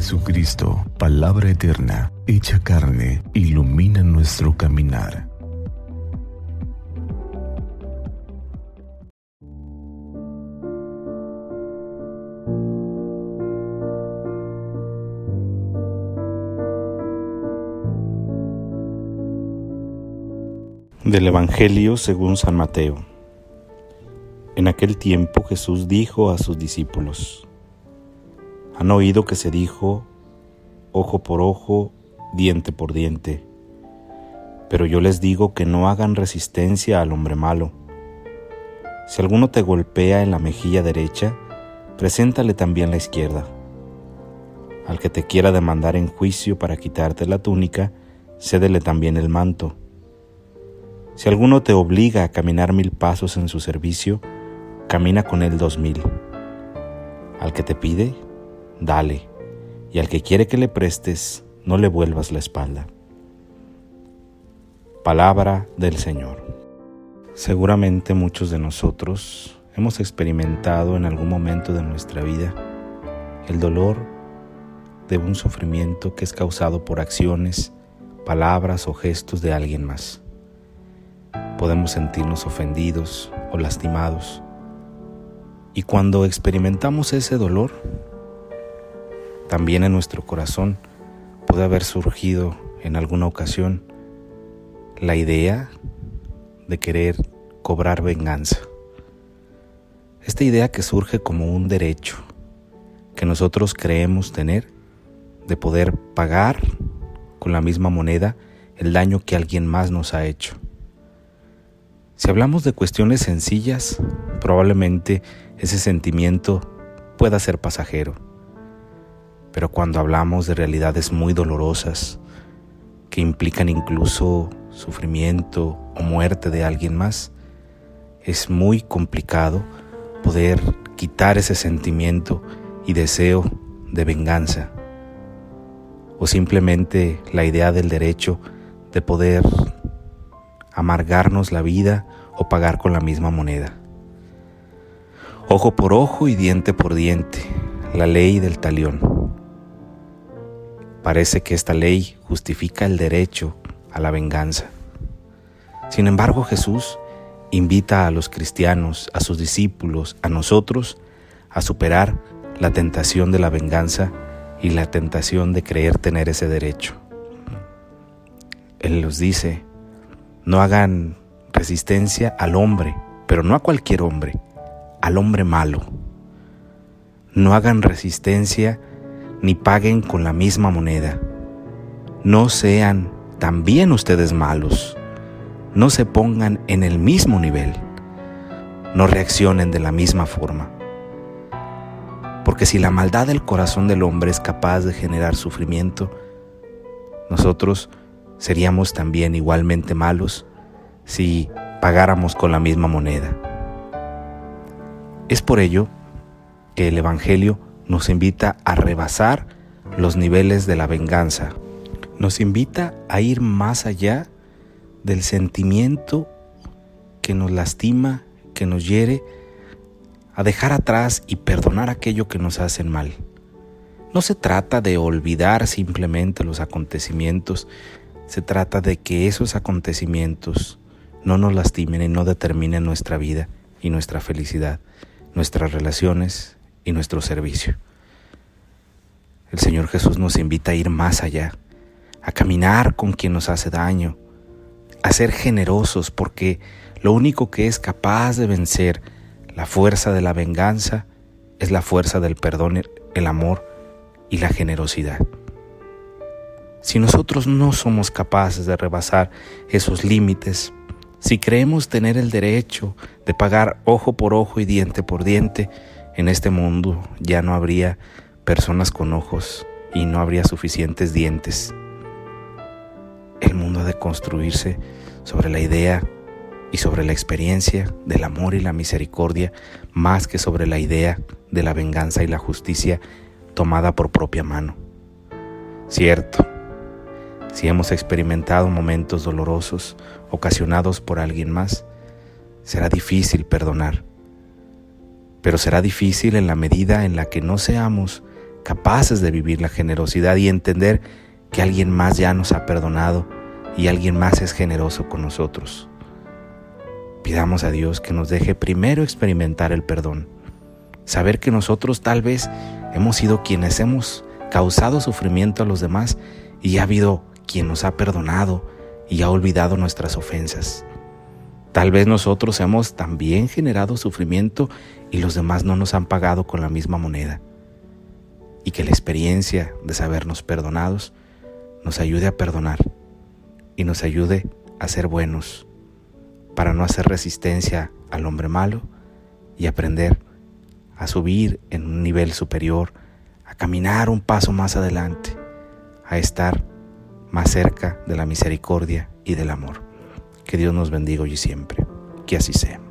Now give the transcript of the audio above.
Jesucristo, palabra eterna, hecha carne, ilumina nuestro caminar. Del Evangelio según San Mateo. En aquel tiempo Jesús dijo a sus discípulos, han oído que se dijo ojo por ojo, diente por diente. Pero yo les digo que no hagan resistencia al hombre malo. Si alguno te golpea en la mejilla derecha, preséntale también la izquierda. Al que te quiera demandar en juicio para quitarte la túnica, cédele también el manto. Si alguno te obliga a caminar mil pasos en su servicio, camina con él dos mil. Al que te pide, dale, y al que quiere que le prestes, no le vuelvas la espalda. Palabra del Señor. Seguramente muchos de nosotros hemos experimentado en algún momento de nuestra vida el dolor de un sufrimiento que es causado por acciones, palabras o gestos de alguien más. Podemos sentirnos ofendidos o lastimados. Y cuando experimentamos ese dolor, también en nuestro corazón puede haber surgido en alguna ocasión la idea de querer cobrar venganza. Esta idea que surge como un derecho que nosotros creemos tener de poder pagar con la misma moneda el daño que alguien más nos ha hecho. Si hablamos de cuestiones sencillas, probablemente ese sentimiento pueda ser pasajero pero cuando hablamos de realidades muy dolorosas, que implican incluso sufrimiento o muerte de alguien más, es muy complicado poder quitar ese sentimiento y deseo de venganza, o simplemente la idea del derecho de poder amargarnos la vida o pagar con la misma moneda. Ojo por ojo y diente por diente, la ley del talión. Parece que esta ley justifica el derecho a la venganza. Sin embargo, Jesús invita a los cristianos, a sus discípulos, a nosotros, a superar la tentación de la venganza y la tentación de creer tener ese derecho. Él los dice, no hagan resistencia al hombre, pero no a cualquier hombre, al hombre malo. No hagan resistencia ni paguen con la misma moneda. No sean también ustedes malos. No se pongan en el mismo nivel. No reaccionen de la misma forma. Porque si la maldad del corazón del hombre es capaz de generar sufrimiento, nosotros seríamos también igualmente malos si pagáramos con la misma moneda. Es por ello que el Evangelio nos invita a rebasar los niveles de la venganza. Nos invita a ir más allá del sentimiento que nos lastima, que nos hiere, a dejar atrás y perdonar aquello que nos hacen mal. No se trata de olvidar simplemente los acontecimientos, se trata de que esos acontecimientos no nos lastimen y no determinen nuestra vida y nuestra felicidad, nuestras relaciones y nuestro servicio. El Señor Jesús nos invita a ir más allá, a caminar con quien nos hace daño, a ser generosos porque lo único que es capaz de vencer la fuerza de la venganza es la fuerza del perdón, el amor y la generosidad. Si nosotros no somos capaces de rebasar esos límites, si creemos tener el derecho de pagar ojo por ojo y diente por diente, en este mundo ya no habría personas con ojos y no habría suficientes dientes. El mundo ha de construirse sobre la idea y sobre la experiencia del amor y la misericordia más que sobre la idea de la venganza y la justicia tomada por propia mano. Cierto, si hemos experimentado momentos dolorosos ocasionados por alguien más, será difícil perdonar pero será difícil en la medida en la que no seamos capaces de vivir la generosidad y entender que alguien más ya nos ha perdonado y alguien más es generoso con nosotros. Pidamos a Dios que nos deje primero experimentar el perdón, saber que nosotros tal vez hemos sido quienes hemos causado sufrimiento a los demás y ha habido quien nos ha perdonado y ha olvidado nuestras ofensas. Tal vez nosotros hemos también generado sufrimiento y los demás no nos han pagado con la misma moneda. Y que la experiencia de sabernos perdonados nos ayude a perdonar y nos ayude a ser buenos para no hacer resistencia al hombre malo y aprender a subir en un nivel superior, a caminar un paso más adelante, a estar más cerca de la misericordia y del amor. Que Dios nos bendiga hoy y siempre. Que así sea.